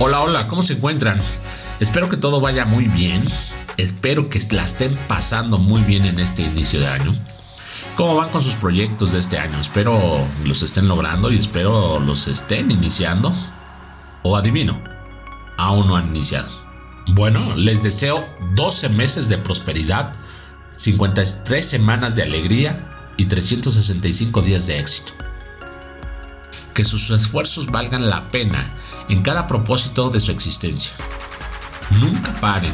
Hola, hola, ¿cómo se encuentran? Espero que todo vaya muy bien. Espero que la estén pasando muy bien en este inicio de año. ¿Cómo van con sus proyectos de este año? Espero los estén logrando y espero los estén iniciando. O adivino, aún no han iniciado. Bueno, les deseo 12 meses de prosperidad, 53 semanas de alegría y 365 días de éxito. Que sus esfuerzos valgan la pena en cada propósito de su existencia. Nunca paren,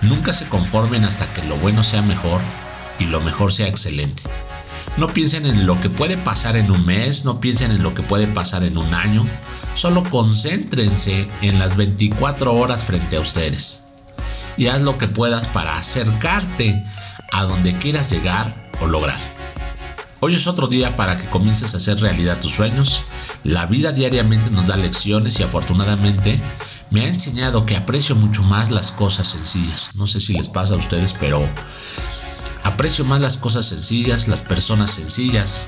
nunca se conformen hasta que lo bueno sea mejor y lo mejor sea excelente. No piensen en lo que puede pasar en un mes, no piensen en lo que puede pasar en un año, solo concéntrense en las 24 horas frente a ustedes. Y haz lo que puedas para acercarte a donde quieras llegar o lograr. Hoy es otro día para que comiences a hacer realidad tus sueños. La vida diariamente nos da lecciones y afortunadamente me ha enseñado que aprecio mucho más las cosas sencillas. No sé si les pasa a ustedes, pero aprecio más las cosas sencillas, las personas sencillas,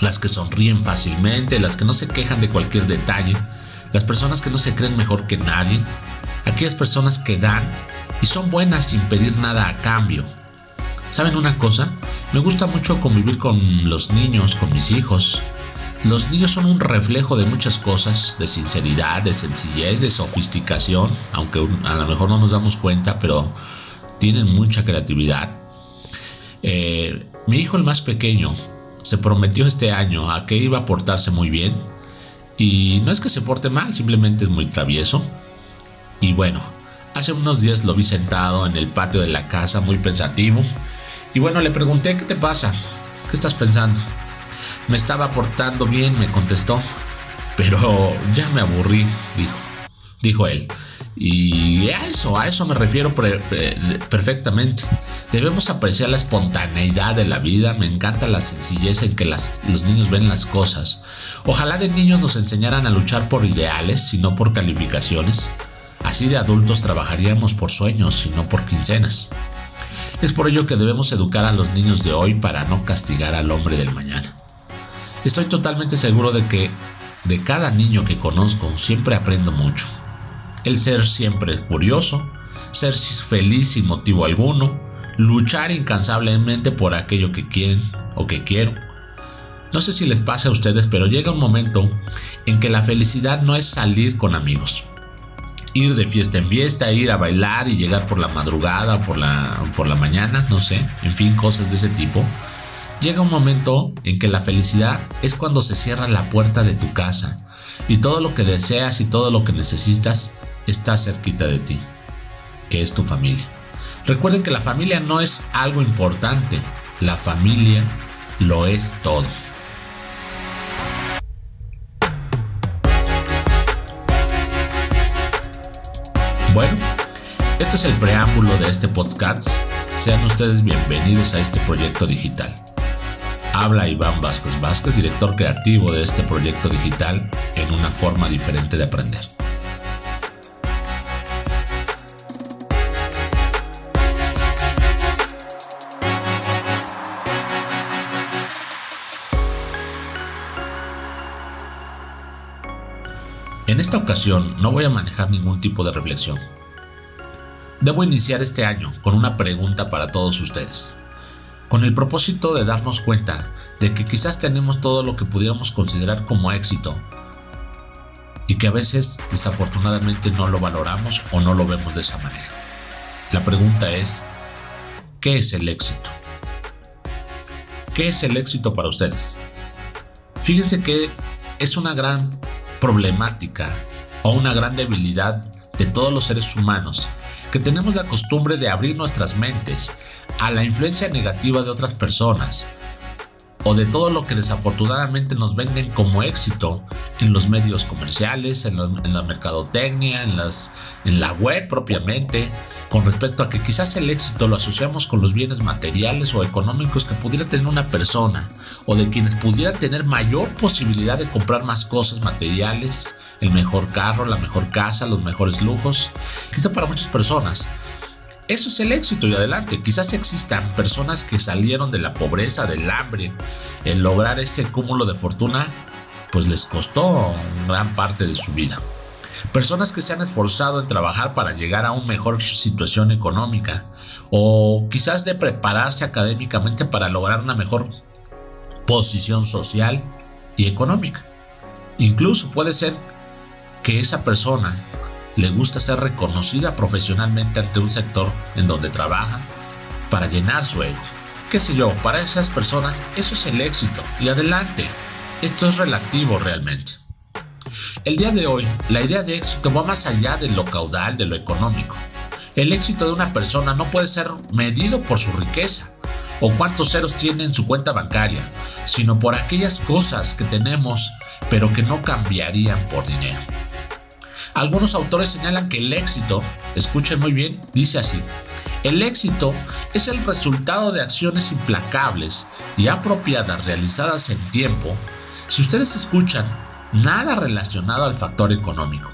las que sonríen fácilmente, las que no se quejan de cualquier detalle, las personas que no se creen mejor que nadie, aquellas personas que dan y son buenas sin pedir nada a cambio. ¿Saben una cosa? Me gusta mucho convivir con los niños, con mis hijos. Los niños son un reflejo de muchas cosas, de sinceridad, de sencillez, de sofisticación, aunque a lo mejor no nos damos cuenta, pero tienen mucha creatividad. Eh, mi hijo el más pequeño se prometió este año a que iba a portarse muy bien y no es que se porte mal, simplemente es muy travieso. Y bueno, hace unos días lo vi sentado en el patio de la casa muy pensativo y bueno, le pregunté, ¿qué te pasa? ¿Qué estás pensando? Me estaba portando bien, me contestó. Pero ya me aburrí, dijo. Dijo él. Y a eso, a eso me refiero perfectamente. Debemos apreciar la espontaneidad de la vida. Me encanta la sencillez en que los niños ven las cosas. Ojalá de niños nos enseñaran a luchar por ideales y no por calificaciones. Así de adultos trabajaríamos por sueños y no por quincenas. Es por ello que debemos educar a los niños de hoy para no castigar al hombre del mañana. Estoy totalmente seguro de que de cada niño que conozco siempre aprendo mucho. El ser siempre curioso, ser feliz sin motivo alguno, luchar incansablemente por aquello que quieren o que quiero. No sé si les pasa a ustedes, pero llega un momento en que la felicidad no es salir con amigos ir de fiesta en fiesta, ir a bailar y llegar por la madrugada o por la, por la mañana, no sé, en fin, cosas de ese tipo. Llega un momento en que la felicidad es cuando se cierra la puerta de tu casa y todo lo que deseas y todo lo que necesitas está cerquita de ti, que es tu familia. Recuerden que la familia no es algo importante, la familia lo es todo. Bueno, este es el preámbulo de este podcast. Sean ustedes bienvenidos a este proyecto digital. Habla Iván Vázquez Vázquez, director creativo de este proyecto digital en una forma diferente de aprender. En esta ocasión no voy a manejar ningún tipo de reflexión. Debo iniciar este año con una pregunta para todos ustedes, con el propósito de darnos cuenta de que quizás tenemos todo lo que pudiéramos considerar como éxito y que a veces desafortunadamente no lo valoramos o no lo vemos de esa manera. La pregunta es, ¿qué es el éxito? ¿Qué es el éxito para ustedes? Fíjense que es una gran problemática o una gran debilidad de todos los seres humanos, que tenemos la costumbre de abrir nuestras mentes a la influencia negativa de otras personas o de todo lo que desafortunadamente nos venden como éxito en los medios comerciales, en, la mercadotecnia, en, la web propiamente, con respecto a que quizás el éxito lo asociamos con los bienes materiales o económicos que pudiera tener una persona o de quienes pudieran tener mayor posibilidad de comprar más cosas materiales, el mejor carro, la mejor casa, los mejores lujos, quizá para muchas personas. Eso es el éxito y adelante. Quizás existan personas que salieron de la pobreza, del hambre, el lograr ese cúmulo de fortuna, pues les costó gran parte de su vida. Personas que se han esforzado en trabajar para llegar a una mejor situación económica o quizás de prepararse académicamente para lograr una mejor posición social y económica. Incluso puede ser que esa persona le gusta ser reconocida profesionalmente ante un sector en donde trabaja para llenar su ego. Qué sé yo, para esas personas eso es el éxito y adelante. Esto es relativo realmente. El día de hoy, la idea de éxito va más allá de lo caudal, de lo económico. El éxito de una persona no puede ser medido por su riqueza o cuántos ceros tiene en su cuenta bancaria, sino por aquellas cosas que tenemos pero que no cambiarían por dinero. Algunos autores señalan que el éxito, escuchen muy bien, dice así, el éxito es el resultado de acciones implacables y apropiadas realizadas en tiempo. Si ustedes escuchan, nada relacionado al factor económico.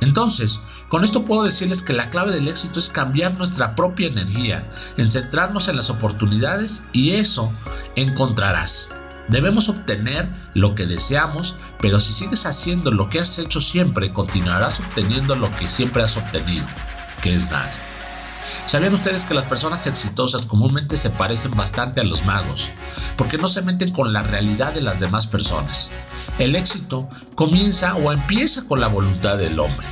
Entonces, con esto puedo decirles que la clave del éxito es cambiar nuestra propia energía, en centrarnos en las oportunidades y eso encontrarás. Debemos obtener lo que deseamos, pero si sigues haciendo lo que has hecho siempre, continuarás obteniendo lo que siempre has obtenido, que es nada. ¿Sabían ustedes que las personas exitosas comúnmente se parecen bastante a los magos? Porque no se meten con la realidad de las demás personas. El éxito comienza o empieza con la voluntad del hombre.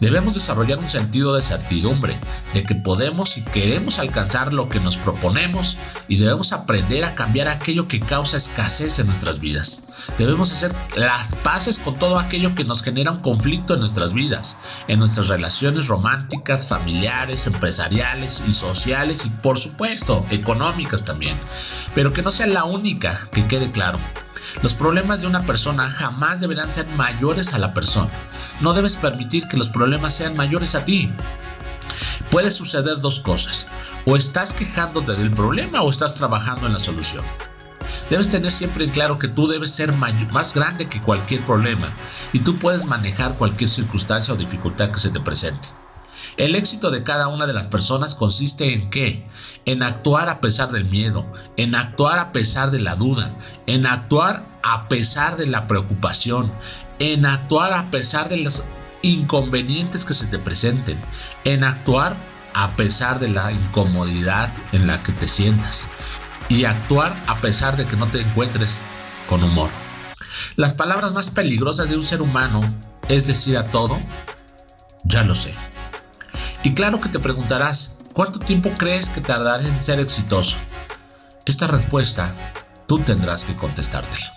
Debemos desarrollar un sentido de certidumbre, de que podemos y queremos alcanzar lo que nos proponemos y debemos aprender a cambiar aquello que causa escasez en nuestras vidas. Debemos hacer las paces con todo aquello que nos genera un conflicto en nuestras vidas, en nuestras relaciones románticas, familiares, empresariales y sociales y por supuesto económicas también, pero que no sea la única, que quede claro. Los problemas de una persona jamás deberán ser mayores a la persona. No debes permitir que los problemas sean mayores a ti. Puede suceder dos cosas. O estás quejándote del problema o estás trabajando en la solución. Debes tener siempre en claro que tú debes ser más grande que cualquier problema y tú puedes manejar cualquier circunstancia o dificultad que se te presente. El éxito de cada una de las personas consiste en qué? En actuar a pesar del miedo, en actuar a pesar de la duda, en actuar a pesar de la preocupación, en actuar a pesar de los inconvenientes que se te presenten, en actuar a pesar de la incomodidad en la que te sientas y actuar a pesar de que no te encuentres con humor. Las palabras más peligrosas de un ser humano es decir a todo, ya lo sé. Y claro que te preguntarás, ¿cuánto tiempo crees que tardarás en ser exitoso? Esta respuesta tú tendrás que contestártela.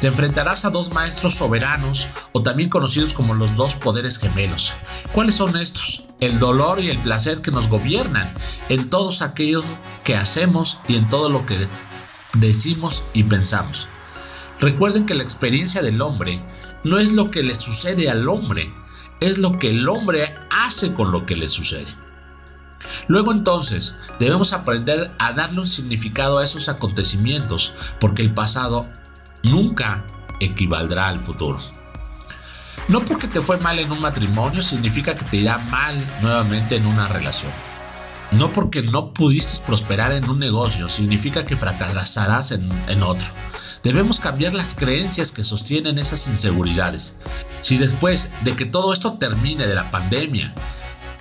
Te enfrentarás a dos maestros soberanos o también conocidos como los dos poderes gemelos. ¿Cuáles son estos? El dolor y el placer que nos gobiernan en todos aquellos que hacemos y en todo lo que decimos y pensamos. Recuerden que la experiencia del hombre no es lo que le sucede al hombre, es lo que el hombre hace con lo que le sucede. Luego entonces debemos aprender a darle un significado a esos acontecimientos, porque el pasado nunca equivaldrá al futuro. No porque te fue mal en un matrimonio significa que te irá mal nuevamente en una relación. No porque no pudiste prosperar en un negocio significa que fracasarás en, en otro. Debemos cambiar las creencias que sostienen esas inseguridades. Si después de que todo esto termine de la pandemia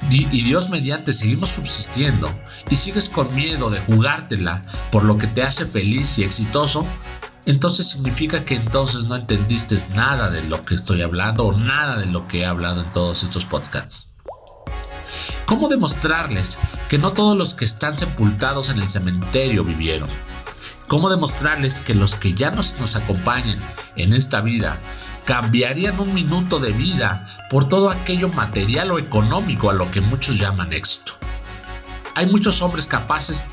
y Dios mediante seguimos subsistiendo y sigues con miedo de jugártela por lo que te hace feliz y exitoso, entonces significa que entonces no entendiste nada de lo que estoy hablando o nada de lo que he hablado en todos estos podcasts. ¿Cómo demostrarles que no todos los que están sepultados en el cementerio vivieron? ¿Cómo demostrarles que los que ya nos, acompañan en esta vida cambiarían un minuto de vida por todo aquello material o económico a lo que muchos llaman éxito? Hay muchos hombres capaces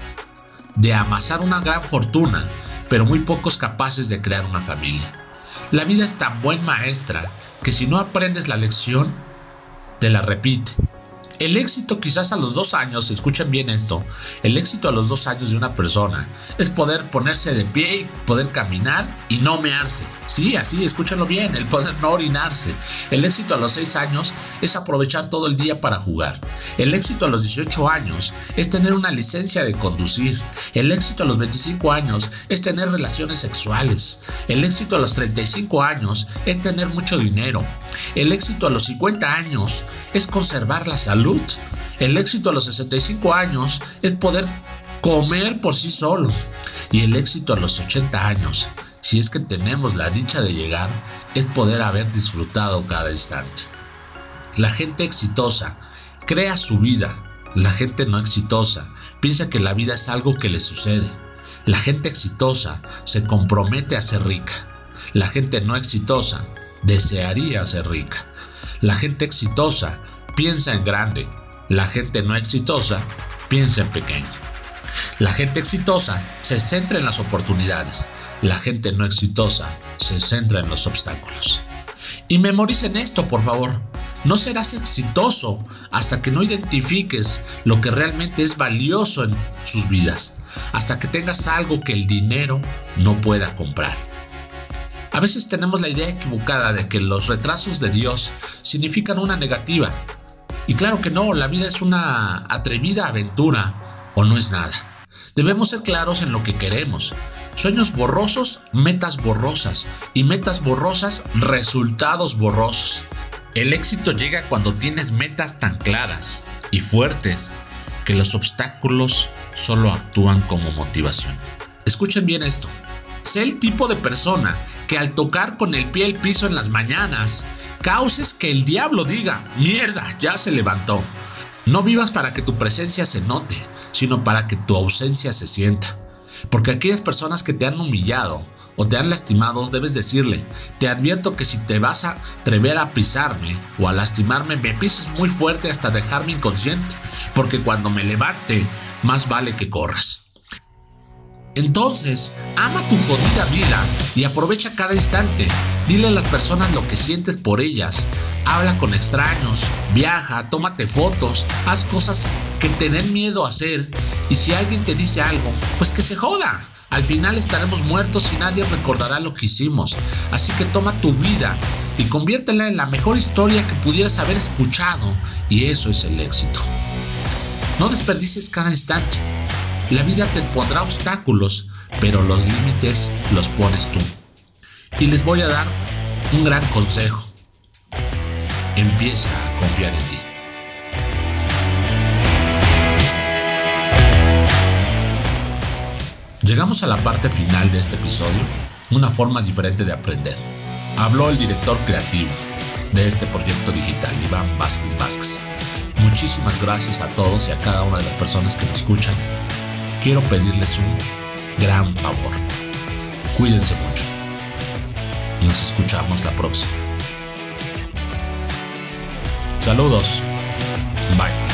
de amasar una gran fortuna, pero muy pocos capaces de crear una familia. La vida es tan buen maestra que si no aprendes la lección, te la repite el éxito quizás a los dos años, escuchen bien esto, el éxito a los dos años de una persona es poder ponerse de pie y poder caminar y no mearse. Sí, así, escúchenlo bien, el poder no orinarse. El éxito a los seis años es aprovechar todo el día para jugar. El éxito a los 18 años es tener una licencia de conducir. El éxito a los 25 años es tener relaciones sexuales. El éxito a los 35 años es tener mucho dinero. El éxito a los 50 años es conservar la salud. El éxito a los 65 años es poder comer por sí solo. Y el éxito a los 80 años, si es que tenemos la dicha de llegar, es poder haber disfrutado cada instante. La gente exitosa crea su vida. La gente no exitosa piensa que la vida es algo que le sucede. La gente exitosa se compromete a ser rica. La gente no exitosa desearía ser rica. La gente exitosa piensa en grande. La gente no exitosa piensa en pequeño. La gente exitosa se centra en las oportunidades. La gente no exitosa se centra en los obstáculos. Y memoricen esto, por favor. No serás exitoso hasta que no identifiques lo que realmente es valioso en sus vidas, hasta que tengas algo que el dinero no pueda comprar. A veces tenemos la idea equivocada de que los retrasos de Dios significan una negativa. Y claro que no, la vida es una atrevida aventura o no es nada. Debemos ser claros en lo que queremos. Sueños borrosos, metas borrosas. Y metas borrosas, resultados borrosos. El éxito llega cuando tienes metas tan claras y fuertes que los obstáculos solo actúan como motivación. Escuchen bien esto. Sé el tipo de persona que al tocar con el pie el piso en las mañanas, causes que el diablo diga, mierda, ya se levantó. No vivas para que tu presencia se note, sino para que tu ausencia se sienta. Porque aquellas personas que te han humillado o te han lastimado, debes decirle, te advierto que si te vas a atrever a pisarme o a lastimarme, me pises muy fuerte hasta dejarme inconsciente, porque cuando me levante, más vale que corras. Entonces, ama tu jodida vida y aprovecha cada instante. Dile a las personas lo que sientes por ellas. Habla con extraños, viaja, tómate fotos, haz cosas que te den miedo a hacer. Y si alguien te dice algo, pues que se joda. Al final estaremos muertos y nadie recordará lo que hicimos. Así que toma tu vida y conviértela en la mejor historia que pudieras haber escuchado. Y eso es el éxito. No desperdicies cada instante. La vida te pondrá obstáculos, pero los límites los pones tú. Y les voy a dar un gran consejo. Empieza a confiar en ti. Llegamos a la parte final de este episodio, una forma diferente de aprender. Habló el director creativo de este proyecto digital, Iván Vázquez Vázquez. Muchísimas gracias a todos y a cada una de las personas que me escuchan quiero pedirles un gran favor. Cuídense mucho. Nos escuchamos la próxima. Saludos. Bye.